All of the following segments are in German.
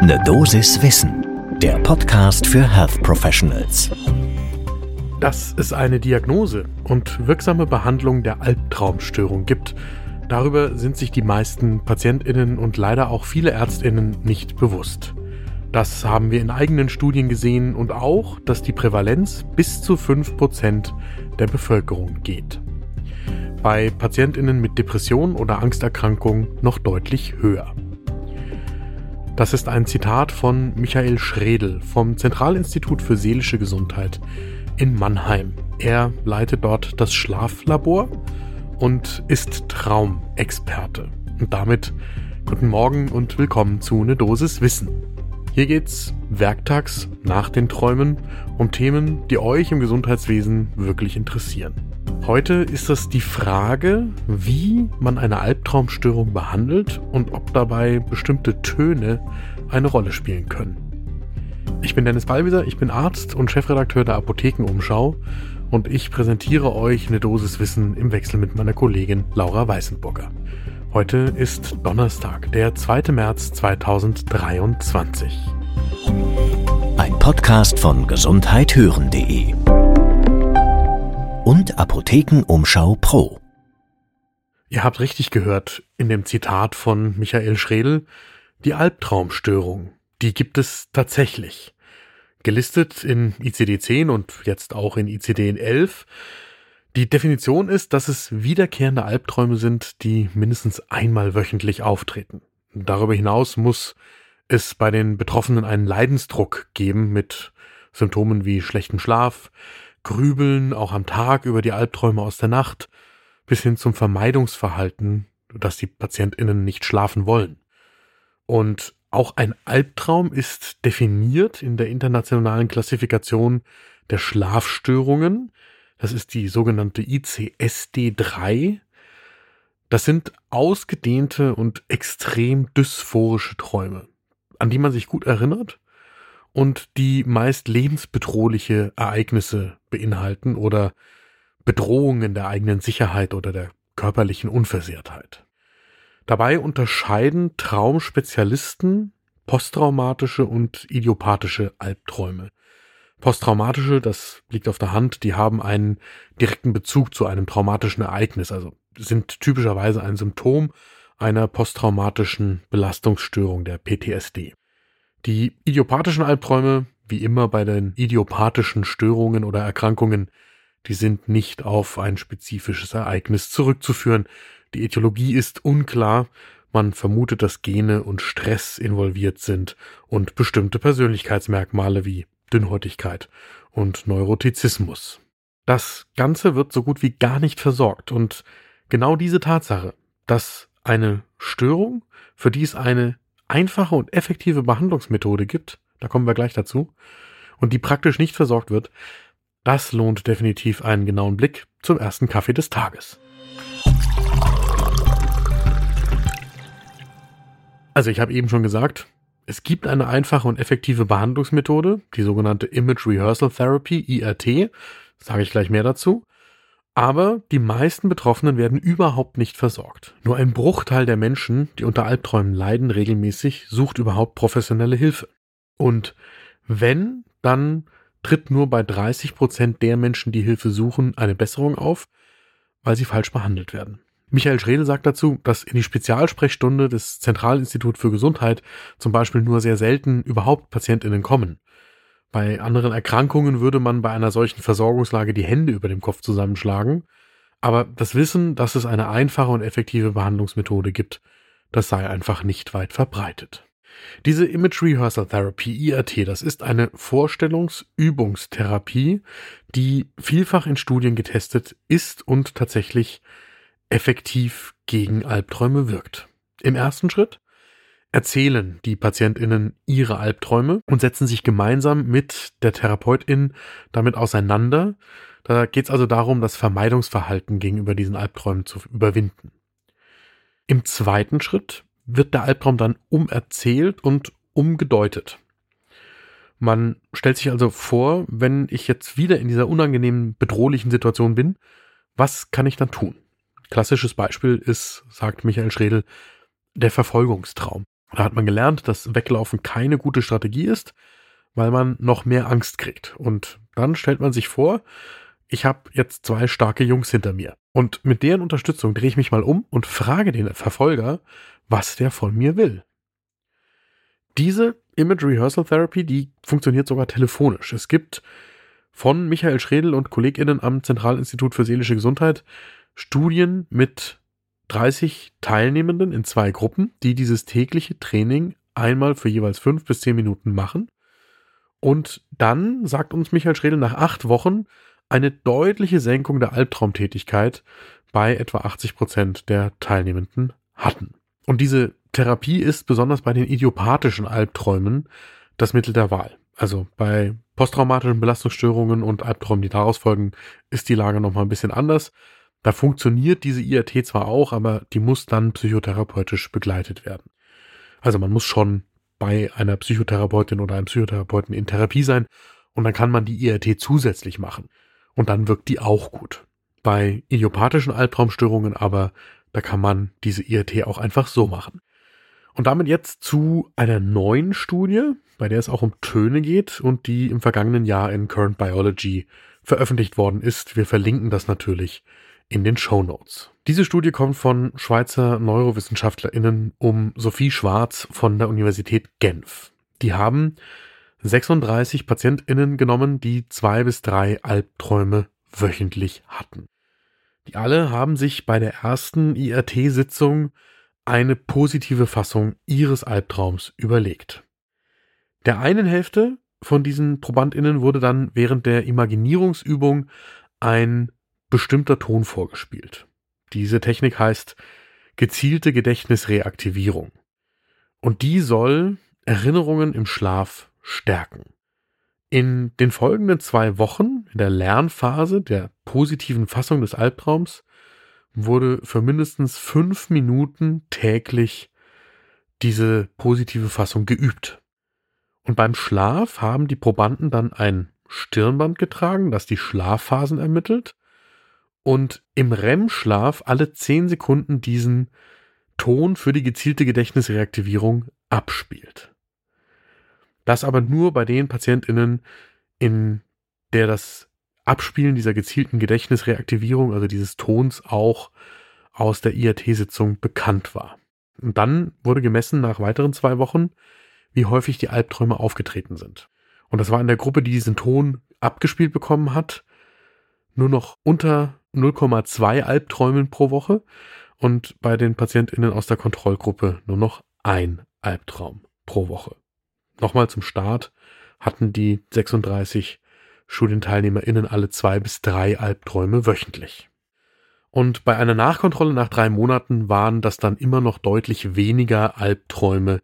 Ne Dosis Wissen, der Podcast für Health Professionals. Dass es eine Diagnose und wirksame Behandlung der Albtraumstörung gibt, darüber sind sich die meisten Patientinnen und leider auch viele Ärztinnen nicht bewusst. Das haben wir in eigenen Studien gesehen und auch, dass die Prävalenz bis zu 5% der Bevölkerung geht. Bei Patientinnen mit Depression oder Angsterkrankung noch deutlich höher. Das ist ein Zitat von Michael Schredel vom Zentralinstitut für seelische Gesundheit in Mannheim. Er leitet dort das Schlaflabor und ist Traumexperte. Und damit guten Morgen und willkommen zu Ne Dosis Wissen. Hier geht's werktags nach den Träumen um Themen, die euch im Gesundheitswesen wirklich interessieren. Heute ist es die Frage, wie man eine Albtraumstörung behandelt und ob dabei bestimmte Töne eine Rolle spielen können. Ich bin Dennis Ballwieser, ich bin Arzt und Chefredakteur der Apothekenumschau und ich präsentiere euch eine Dosis Wissen im Wechsel mit meiner Kollegin Laura Weißenburger. Heute ist Donnerstag, der 2. März 2023. Ein Podcast von gesundheithören.de und Apothekenumschau Pro. Ihr habt richtig gehört in dem Zitat von Michael Schredel, die Albtraumstörung, die gibt es tatsächlich. Gelistet in ICD-10 und jetzt auch in ICD-11. Die Definition ist, dass es wiederkehrende Albträume sind, die mindestens einmal wöchentlich auftreten. Darüber hinaus muss es bei den Betroffenen einen Leidensdruck geben mit Symptomen wie schlechten Schlaf, Grübeln auch am Tag über die Albträume aus der Nacht bis hin zum Vermeidungsverhalten, dass die PatientInnen nicht schlafen wollen. Und auch ein Albtraum ist definiert in der internationalen Klassifikation der Schlafstörungen. Das ist die sogenannte ICSD-3. Das sind ausgedehnte und extrem dysphorische Träume, an die man sich gut erinnert und die meist lebensbedrohliche Ereignisse beinhalten oder Bedrohungen der eigenen Sicherheit oder der körperlichen Unversehrtheit. Dabei unterscheiden Traumspezialisten posttraumatische und idiopathische Albträume. Posttraumatische, das liegt auf der Hand, die haben einen direkten Bezug zu einem traumatischen Ereignis, also sind typischerweise ein Symptom einer posttraumatischen Belastungsstörung der PTSD. Die idiopathischen Albträume, wie immer bei den idiopathischen Störungen oder Erkrankungen, die sind nicht auf ein spezifisches Ereignis zurückzuführen. Die Äthiologie ist unklar. Man vermutet, dass Gene und Stress involviert sind und bestimmte Persönlichkeitsmerkmale wie Dünnhäutigkeit und Neurotizismus. Das Ganze wird so gut wie gar nicht versorgt und genau diese Tatsache, dass eine Störung, für die es eine einfache und effektive Behandlungsmethode gibt, da kommen wir gleich dazu, und die praktisch nicht versorgt wird, das lohnt definitiv einen genauen Blick zum ersten Kaffee des Tages. Also ich habe eben schon gesagt, es gibt eine einfache und effektive Behandlungsmethode, die sogenannte Image Rehearsal Therapy, IRT, sage ich gleich mehr dazu. Aber die meisten Betroffenen werden überhaupt nicht versorgt. Nur ein Bruchteil der Menschen, die unter Albträumen leiden, regelmäßig sucht überhaupt professionelle Hilfe. Und wenn, dann tritt nur bei 30 Prozent der Menschen, die Hilfe suchen, eine Besserung auf, weil sie falsch behandelt werden. Michael Schredel sagt dazu, dass in die Spezialsprechstunde des Zentralinstitut für Gesundheit zum Beispiel nur sehr selten überhaupt PatientInnen kommen. Bei anderen Erkrankungen würde man bei einer solchen Versorgungslage die Hände über dem Kopf zusammenschlagen. Aber das Wissen, dass es eine einfache und effektive Behandlungsmethode gibt, das sei einfach nicht weit verbreitet. Diese Image Rehearsal Therapy, IRT, das ist eine Vorstellungsübungstherapie, die vielfach in Studien getestet ist und tatsächlich effektiv gegen Albträume wirkt. Im ersten Schritt erzählen die PatientInnen ihre Albträume und setzen sich gemeinsam mit der Therapeutin damit auseinander. Da geht es also darum, das Vermeidungsverhalten gegenüber diesen Albträumen zu überwinden. Im zweiten Schritt wird der Albtraum dann umerzählt und umgedeutet. Man stellt sich also vor, wenn ich jetzt wieder in dieser unangenehmen, bedrohlichen Situation bin, was kann ich dann tun? Klassisches Beispiel ist, sagt Michael Schredel, der Verfolgungstraum. Da hat man gelernt, dass Weglaufen keine gute Strategie ist, weil man noch mehr Angst kriegt. Und dann stellt man sich vor, ich habe jetzt zwei starke Jungs hinter mir. Und mit deren Unterstützung drehe ich mich mal um und frage den Verfolger, was der von mir will. Diese Image Rehearsal Therapy, die funktioniert sogar telefonisch. Es gibt von Michael Schredel und KollegInnen am Zentralinstitut für seelische Gesundheit Studien mit 30 Teilnehmenden in zwei Gruppen, die dieses tägliche Training einmal für jeweils fünf bis zehn Minuten machen. Und dann sagt uns Michael Schredel nach acht Wochen eine deutliche Senkung der Albtraumtätigkeit bei etwa 80 Prozent der Teilnehmenden hatten. Und diese Therapie ist besonders bei den idiopathischen Albträumen das Mittel der Wahl. Also bei posttraumatischen Belastungsstörungen und Albträumen, die daraus folgen, ist die Lage nochmal ein bisschen anders. Da funktioniert diese IRT zwar auch, aber die muss dann psychotherapeutisch begleitet werden. Also man muss schon bei einer Psychotherapeutin oder einem Psychotherapeuten in Therapie sein und dann kann man die IRT zusätzlich machen. Und dann wirkt die auch gut. Bei idiopathischen Albtraumstörungen aber, da kann man diese IRT auch einfach so machen. Und damit jetzt zu einer neuen Studie, bei der es auch um Töne geht und die im vergangenen Jahr in Current Biology veröffentlicht worden ist. Wir verlinken das natürlich in den Show Notes. Diese Studie kommt von Schweizer NeurowissenschaftlerInnen um Sophie Schwarz von der Universität Genf. Die haben 36 PatientInnen genommen, die zwei bis drei Albträume wöchentlich hatten. Die alle haben sich bei der ersten IRT-Sitzung eine positive Fassung ihres Albtraums überlegt. Der einen Hälfte von diesen ProbandInnen wurde dann während der Imaginierungsübung ein bestimmter Ton vorgespielt. Diese Technik heißt gezielte Gedächtnisreaktivierung. Und die soll Erinnerungen im Schlaf stärken. In den folgenden zwei Wochen, in der Lernphase der positiven Fassung des Albtraums, wurde für mindestens fünf Minuten täglich diese positive Fassung geübt. Und beim Schlaf haben die Probanden dann ein Stirnband getragen, das die Schlafphasen ermittelt und im REM-Schlaf alle zehn Sekunden diesen Ton für die gezielte Gedächtnisreaktivierung abspielt. Das aber nur bei den PatientInnen, in der das Abspielen dieser gezielten Gedächtnisreaktivierung, also dieses Tons, auch aus der IRT-Sitzung bekannt war. Und dann wurde gemessen nach weiteren zwei Wochen, wie häufig die Albträume aufgetreten sind. Und das war in der Gruppe, die diesen Ton abgespielt bekommen hat, nur noch unter 0,2 Albträumen pro Woche und bei den PatientInnen aus der Kontrollgruppe nur noch ein Albtraum pro Woche. Nochmal zum Start hatten die 36 StudienteilnehmerInnen alle zwei bis drei Albträume wöchentlich. Und bei einer Nachkontrolle nach drei Monaten waren das dann immer noch deutlich weniger Albträume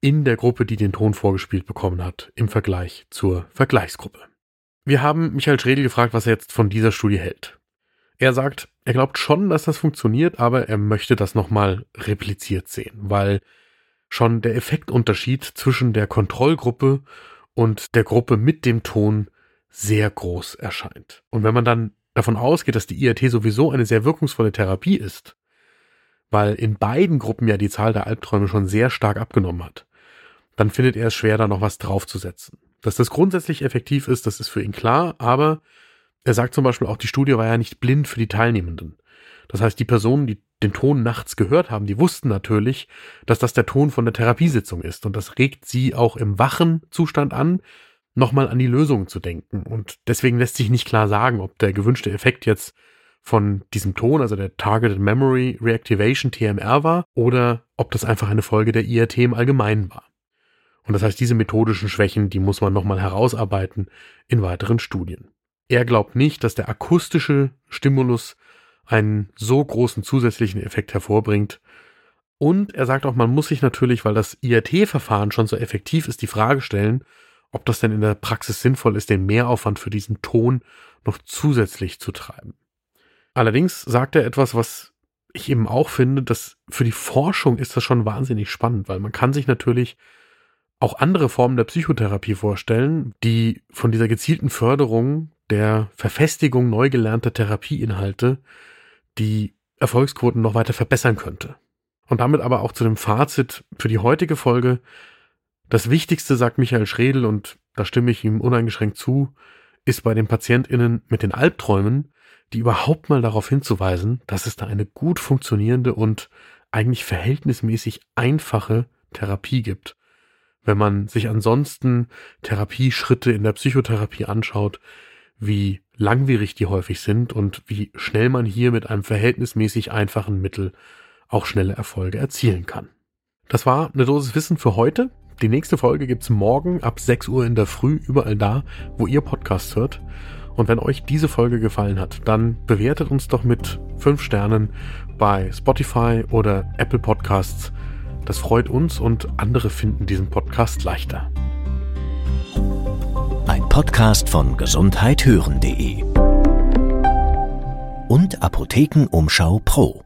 in der Gruppe, die den Ton vorgespielt bekommen hat, im Vergleich zur Vergleichsgruppe. Wir haben Michael Schredel gefragt, was er jetzt von dieser Studie hält. Er sagt, er glaubt schon, dass das funktioniert, aber er möchte das nochmal repliziert sehen, weil schon der Effektunterschied zwischen der Kontrollgruppe und der Gruppe mit dem Ton sehr groß erscheint. Und wenn man dann davon ausgeht, dass die IRT sowieso eine sehr wirkungsvolle Therapie ist, weil in beiden Gruppen ja die Zahl der Albträume schon sehr stark abgenommen hat, dann findet er es schwer, da noch was draufzusetzen. Dass das grundsätzlich effektiv ist, das ist für ihn klar, aber er sagt zum Beispiel auch, die Studie war ja nicht blind für die Teilnehmenden. Das heißt, die Personen, die den Ton nachts gehört haben, die wussten natürlich, dass das der Ton von der Therapiesitzung ist. Und das regt sie auch im wachen Zustand an, nochmal an die Lösung zu denken. Und deswegen lässt sich nicht klar sagen, ob der gewünschte Effekt jetzt von diesem Ton, also der Targeted Memory Reactivation TMR war, oder ob das einfach eine Folge der IRT im Allgemeinen war. Und das heißt, diese methodischen Schwächen, die muss man nochmal herausarbeiten in weiteren Studien. Er glaubt nicht, dass der akustische Stimulus einen so großen zusätzlichen Effekt hervorbringt. Und er sagt auch, man muss sich natürlich, weil das IRT-Verfahren schon so effektiv ist, die Frage stellen, ob das denn in der Praxis sinnvoll ist, den Mehraufwand für diesen Ton noch zusätzlich zu treiben. Allerdings sagt er etwas, was ich eben auch finde, dass für die Forschung ist das schon wahnsinnig spannend, weil man kann sich natürlich auch andere Formen der Psychotherapie vorstellen, die von dieser gezielten Förderung der Verfestigung neu gelernter Therapieinhalte die Erfolgsquoten noch weiter verbessern könnte. Und damit aber auch zu dem Fazit für die heutige Folge. Das Wichtigste, sagt Michael Schredel, und da stimme ich ihm uneingeschränkt zu, ist bei den PatientInnen mit den Albträumen, die überhaupt mal darauf hinzuweisen, dass es da eine gut funktionierende und eigentlich verhältnismäßig einfache Therapie gibt. Wenn man sich ansonsten Therapieschritte in der Psychotherapie anschaut, wie langwierig die häufig sind und wie schnell man hier mit einem verhältnismäßig einfachen Mittel auch schnelle Erfolge erzielen kann. Das war eine Dosis Wissen für heute. Die nächste Folge gibt's morgen ab 6 Uhr in der Früh überall da, wo ihr Podcast hört. Und wenn euch diese Folge gefallen hat, dann bewertet uns doch mit 5 Sternen bei Spotify oder Apple Podcasts. Das freut uns und andere finden diesen Podcast leichter. Ein Podcast von gesundheithören.de und Apothekenumschau Pro.